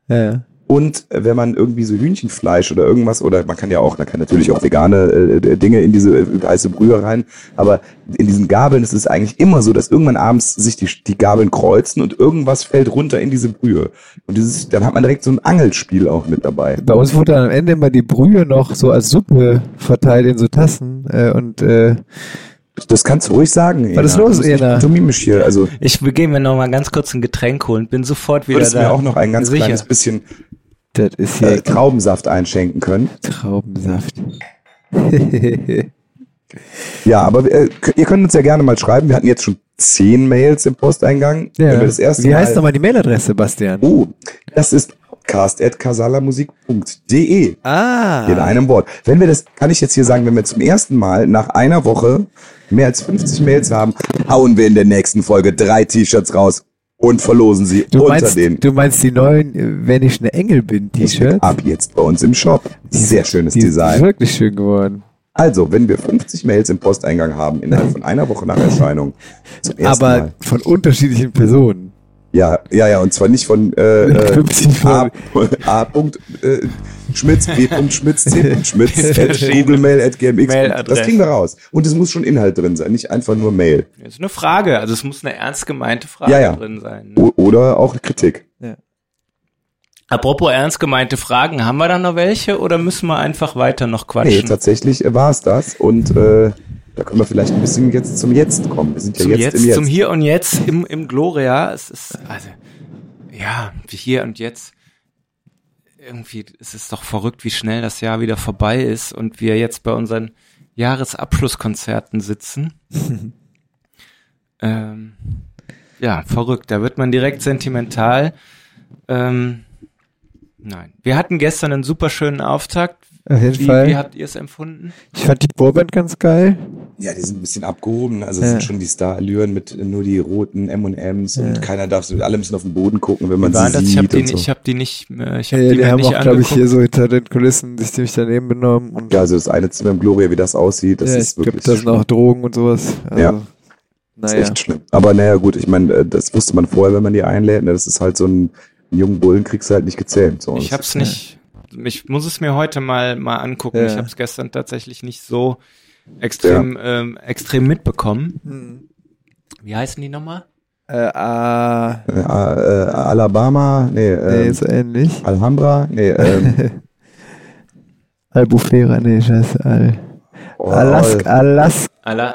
Ja. Und äh, wenn man irgendwie so Hühnchenfleisch oder irgendwas, oder man kann ja auch, man kann natürlich auch vegane äh, Dinge in diese äh, heiße Brühe rein, aber in diesen Gabeln ist es eigentlich immer so, dass irgendwann abends sich die, die Gabeln kreuzen und irgendwas fällt runter in diese Brühe. Und dieses, dann hat man direkt so ein Angelspiel auch mit dabei. Bei uns wurde dann am Ende immer die Brühe noch so als Suppe verteilt in so Tassen äh, und äh, Das kannst du ruhig sagen. Was ist Ena. los, Du Ena? pantomimisch hier. Also Ich gehe mir noch mal ganz kurz ein Getränk holen, bin sofort wieder würdest du da. mir auch noch ein ganz Sicher. kleines bisschen das ist hier äh, Traubensaft einschenken können. Traubensaft. Ja, aber äh, ihr könnt uns ja gerne mal schreiben. Wir hatten jetzt schon zehn Mails im Posteingang. Ja. Wie heißt nochmal die Mailadresse, Bastian? Oh, das ist podcast.casalamusik.de. Ah. In einem Wort. Wenn wir das, kann ich jetzt hier sagen, wenn wir zum ersten Mal nach einer Woche mehr als 50 Mails haben, hauen wir in der nächsten Folge drei T-Shirts raus und verlosen sie Du unter meinst, den du meinst die neuen äh, Wenn ich eine Engel bin T-Shirts? ab jetzt bei uns im Shop. Sehr schönes Die Design. wirklich schön geworden. Also, wenn wir 50 Mails im Posteingang haben innerhalb von einer Woche nach Erscheinung, zum ersten Aber Mal. von unterschiedlichen Personen. Ja, ja, ja, und zwar nicht von äh, äh, 50 A, A. Punkt, äh, Schmitz, B. Schmitz, C. Schmitz, at Googlemail, at GMX. Das kriegen wir raus. Und es muss schon Inhalt drin sein, nicht einfach nur Mail. Das ist eine Frage, also es muss eine ernst gemeinte Frage Ja, ja. drin sein. O oder auch Kritik. Apropos ernst gemeinte Fragen, haben wir da noch welche oder müssen wir einfach weiter noch Nee, quatschen? tatsächlich war es das. Und äh, da können wir vielleicht ein bisschen jetzt zum Jetzt kommen. Wir sind ja zum jetzt, jetzt, im Jetzt. zum Hier und Jetzt im, im Gloria. Es ist, also, ja, wie hier und jetzt. Irgendwie, es ist doch verrückt, wie schnell das Jahr wieder vorbei ist und wir jetzt bei unseren Jahresabschlusskonzerten sitzen. ähm, ja, verrückt. Da wird man direkt sentimental. Ähm, nein. Wir hatten gestern einen super schönen Auftakt. Auf jeden Wie, Fall. wie habt ihr es empfunden? ich fand die Vorband ganz geil. Ja, die sind ein bisschen abgehoben. Also es Ja. sind schon die Star-Allüren mit nur die roten M&M's und keiner darf, so- alle müssen auf den Boden gucken, wenn man sie das? sieht Ich habe die, so. ich hab die nicht, äh, ich Ja, habe ja, die, die haben nicht auch, glaube ich, hier so hinter den Kulissen sich ziemlich daneben benommen. Und Ja, also das eine Zimmer im Gloria, wie das aussieht, das ja, ist wirklich da sind auch Drogen und sowas. Also, Ja. Das ist Naja. echt schlimm. Aber naja, gut, ich meine, äh, das wusste man vorher, wenn man die einlädt. Ne? Das ist halt so ein, einen jungen Bullen kriegst du halt nicht gezähmt. So. Ich hab's nicht, ich muss es mir heute mal, mal angucken. Ja. Ich habe es gestern tatsächlich nicht so extrem, ähm, extrem mitbekommen. Hm. Wie heißen die nochmal? Äh, ah, Äh, äh, Alabama, nee, nee, ähm, so ähnlich. Alhambra, nee, ähm, Albufera, nee, scheiße, Al. Oh, Alaska, Alaska, Ala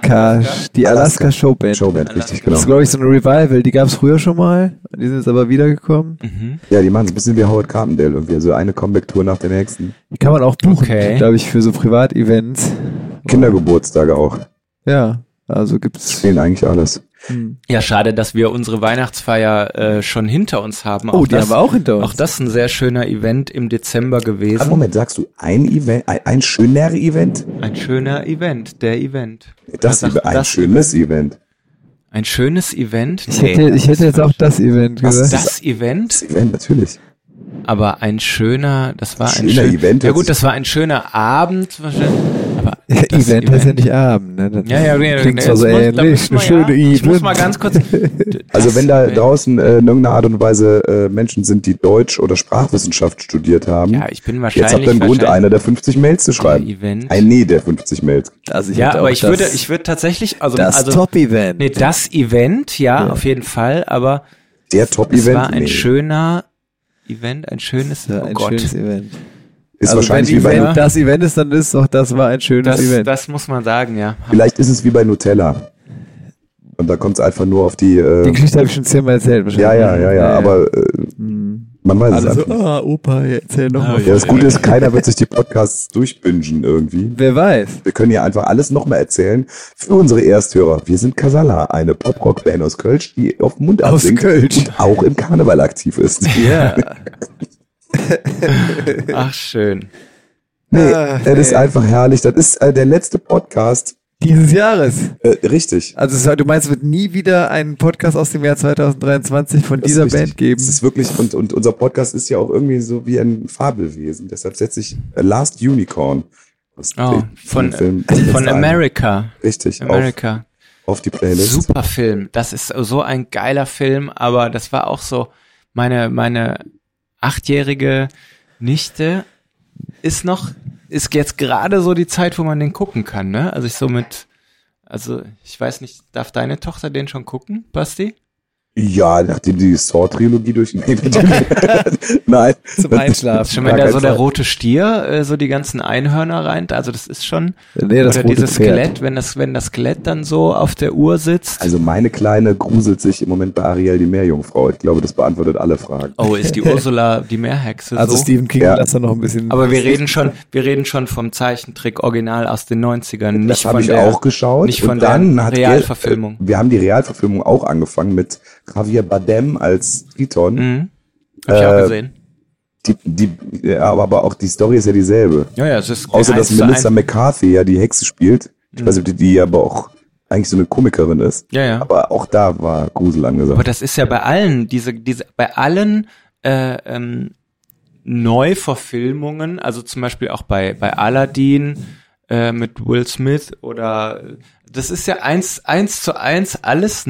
die Alaska, Alaska Showband. Showband, richtig, Das genau. ist, glaube ich, so ein Revival. Die gab es früher schon mal. Die sind jetzt aber wiedergekommen. Mhm. Ja, die machen es ein bisschen wie Howard Carpendale irgendwie, so eine Comeback-Tour nach der nächsten. Die kann man auch buchen, Okay. glaube ich, für so Privatevents. Kindergeburtstage auch. Ja, also gibt's. Fehlen eigentlich alles. Hm. Ja, schade, dass wir unsere Weihnachtsfeier äh, schon hinter uns haben. Oh, die das, haben wir auch hinter uns. Auch das ein sehr schöner Event im Dezember gewesen. Moment, sagst du ein Event, ein, ein schöner Event? Ein schöner Event, der Event. Das sagt ein das schönes Event. Ein schönes Event? Ich hätte, ich hätte jetzt auch das Event gesagt. das Event? Das Event, natürlich. Aber ein schöner, das war ein Schöner schön, Event Ja gut, das war ein schöner Abend. wahrscheinlich. Aber Ja, das Event heißt ja nicht Abend, ne? Das Ja, ja, ja. Klingt ja, zwar so ähnlich. Eine schöne ja, Ich muss mal ganz kurz. Also wenn da draußen äh, in irgendeiner Art und Weise äh, Menschen sind, die Deutsch oder Sprachwissenschaft studiert haben, Ja, ich bin wahrscheinlich. jetzt habt ihr einen Grund, einer der 50 Mails zu schreiben. Event. Ein Nee der 50 Mails. Also ja, hätte aber ich das, würde, ich würde tatsächlich, also, das also Top-Event. nee, das Event, ja, Ja. auf jeden Fall, aber Der es Top-Event war ein Nee. schöner Event, ein schönes, ja, oh ein Gott. schönes Event. Ist also wahrscheinlich wenn wie bei, Event, das Event ist, dann ist doch, das war ein schönes Das, Event. das muss man sagen, ja. vielleicht ist es wie bei Nutella. Und da kommt es einfach nur auf die, Die äh, Geschichte habe ich schon zehnmal erzählt. wahrscheinlich. ja, ja, ja, ja, aber äh, Hm. man weiß Alle es so, einfach nicht. ah, Opa, erzähl noch mal. Ja, das Gute ist, keiner wird sich die Podcasts durchbingen irgendwie. Wer weiß. Wir können ja einfach alles nochmal erzählen. Für unsere Ersthörer. Wir sind Casala, eine Pop-Rock-Band aus Kölsch, die auf Mundart Aus singt Kölsch. und auch im Karneval aktiv ist. Ja. Ach, schön. Nee, Ach, das ist ey. einfach herrlich. Das ist äh, der letzte Podcast. Dieses Jahres. Äh, richtig. Also du meinst, es wird nie wieder einen Podcast aus dem Jahr 2023 von Das dieser ist. Band geben? Das ist wirklich, und, und unser Podcast ist ja auch irgendwie so wie ein Fabelwesen. Deshalb setze ich äh, Last Unicorn. aus Oh, dem von, Film von ein. America. Richtig, auf, America. auf die Playlist. Super Film. Das ist so ein geiler Film, aber das war auch so, meine, meine achtjährige Nichte ist noch, ist jetzt gerade so die Zeit, wo man den gucken kann, ne? Also ich so mit, also ich weiß nicht, darf deine Tochter den schon gucken, Basti? Ja, nachdem die Saw-Trilogie durch... Nee, Nein. Zum Einschlafen. Schon wenn da so der rote Stier, äh, so die ganzen Einhörner rein, also das ist schon, Nee, das oder rote dieses Pferd. Skelett, wenn das, wenn das Skelett dann so auf der Uhr sitzt. Also meine Kleine gruselt sich im Moment bei Ariel die Meerjungfrau. Ich glaube, das beantwortet alle Fragen. oh, ist die Ursula die Meerhexe Also so? Stephen King Ja. lass da noch ein bisschen. Aber wir reden schon, wir reden schon vom Zeichentrick Original aus den 90ern, nicht Das habe von ich der, auch geschaut. nicht von und dann der hat Realverfilmung. Er, wir haben die Realverfilmung auch angefangen mit Javier Bardem als Triton. Mhm. Hab ich auch Äh, gesehen. Die, die, ja, aber, auch die Story ist ja dieselbe. Ja, ja, es ist Außer dass Melissa. McCarthy ja die Hexe spielt. Ich Mhm. weiß nicht, ob die, die aber auch eigentlich so eine Komikerin ist. Ja, ja. Aber auch da war Grusel angesagt. Aber das ist ja bei allen, diese, diese, bei allen äh, ähm, Neuverfilmungen, also zum Beispiel auch bei, bei Aladdin äh, mit Will Smith oder das ist ja eins, eins zu eins alles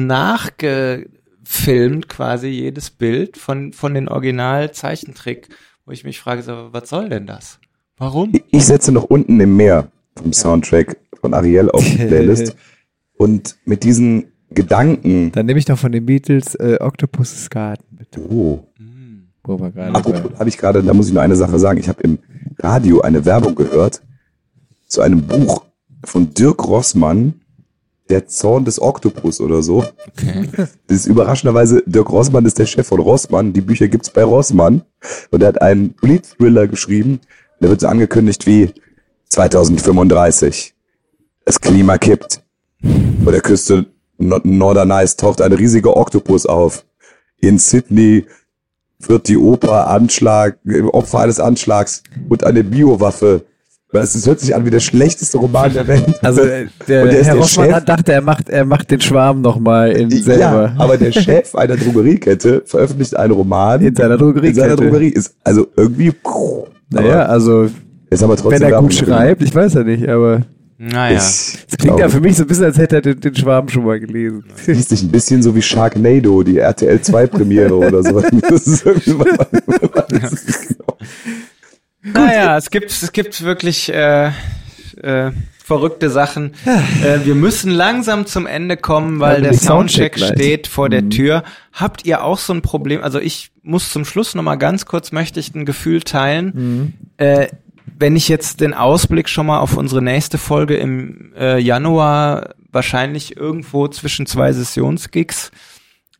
nachgefilmt, quasi jedes Bild von, von den Original-Zeichentrick, wo ich mich frage, so, was soll denn das? Warum? Ich setze noch unten im Meer vom Soundtrack von Ariel auf die Playlist. Und mit diesen Gedanken, Dann nehme ich noch von den Beatles äh, Octopus Garden mit. oh, Wo wir gerade Apropos, habe ich gerade, da muss ich nur eine Sache sagen. Ich habe im Radio eine Werbung gehört zu einem Buch von Dirk Rossmann, Der Zorn des Oktopus oder so. Okay. Das ist überraschenderweise, Dirk Rossmann ist der Chef von Rossmann. Die Bücher gibt's bei Rossmann. Und er hat einen Polit-Thriller geschrieben. Der wird so angekündigt wie 2035. Das Klima kippt. Vor der Küste No- Norderney taucht ein riesiger Oktopus auf. In Sydney wird die Oper Anschlag, Opfer eines Anschlags und eine Biowaffe. Es hört sich an wie der schlechteste Roman der Welt. Also äh, der, Und der ist Herr der Rossmann dachte, er macht, er macht den Schwarm nochmal in selber. Ja, aber der Chef einer Drogeriekette veröffentlicht einen Roman In seiner in seiner Drogeriekette. Drogerie. Ist also irgendwie. naja, also ist aber trotzdem wenn er Werbung gut drin. schreibt, ich weiß ja nicht, aber Naja. Es klingt ja für mich so ein bisschen, als hätte er den, den Schwarm schon mal gelesen. liest sich ein bisschen so wie Sharknado, die RTL 2 Premiere oder so. Das ist irgendwie Naja, es gibt, es gibt wirklich äh, äh, verrückte Sachen. Äh, wir müssen langsam zum Ende kommen, weil Ja, der Soundcheck Soundcheck steht vor der Tür. Habt ihr auch so ein Problem? Also ich muss zum Schluss noch mal ganz kurz, möchte ich ein Gefühl teilen. Äh, wenn ich jetzt den Ausblick schon mal auf unsere nächste Folge im äh, Januar, wahrscheinlich irgendwo zwischen zwei Sessionsgigs,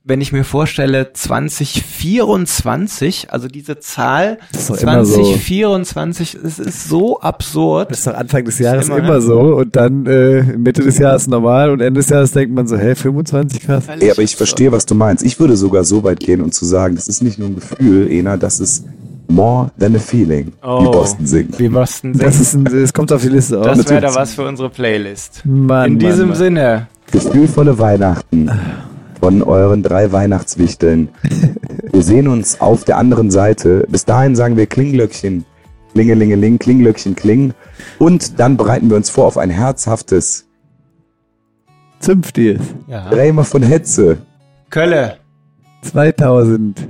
wenn ich mir vorstelle, 2024, also diese Zahl ist doch immer so. 2024, es ist so absurd. Das ist doch Anfang des Jahres immer, immer, so und dann äh, Mitte des Jahres normal und Ende des Jahres denkt man so, hä, 25 krass. Ey, aber ich verstehe, was du meinst. Ich würde sogar so weit gehen und zu sagen, das ist nicht nur ein Gefühl, Ena, das ist more than a feeling, wie Oh. Boston singt. Wie Boston Das singt. ist ein, das kommt auf die Liste auf. Das wäre da was für unsere Playlist. Mann, In diesem Mann, Mann. Sinne, Gefühlvolle Weihnachten von euren drei Weihnachtswichteln. Wir sehen uns auf der anderen Seite. Bis dahin sagen wir Klinglöckchen, Klingelingeling, Klinglöckchen, Kling. Und dann bereiten wir uns vor auf ein herzhaftes Zünftiges. ja. Bremer von Hetze Kölle. 2000.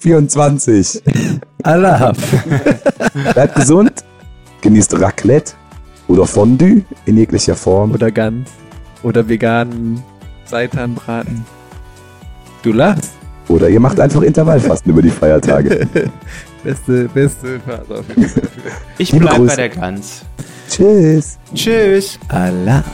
24. Allah. Bleibt gesund, genießt Raclette oder Fondue in jeglicher Form. Oder ganz. Oder veganen Seitanbraten. Du lachst. Oder ihr macht einfach Intervallfasten über die Feiertage. Beste, beste Phase auf jeden Fall. Ich bleib bei der Gans. Tschüss. Tschüss. Allah.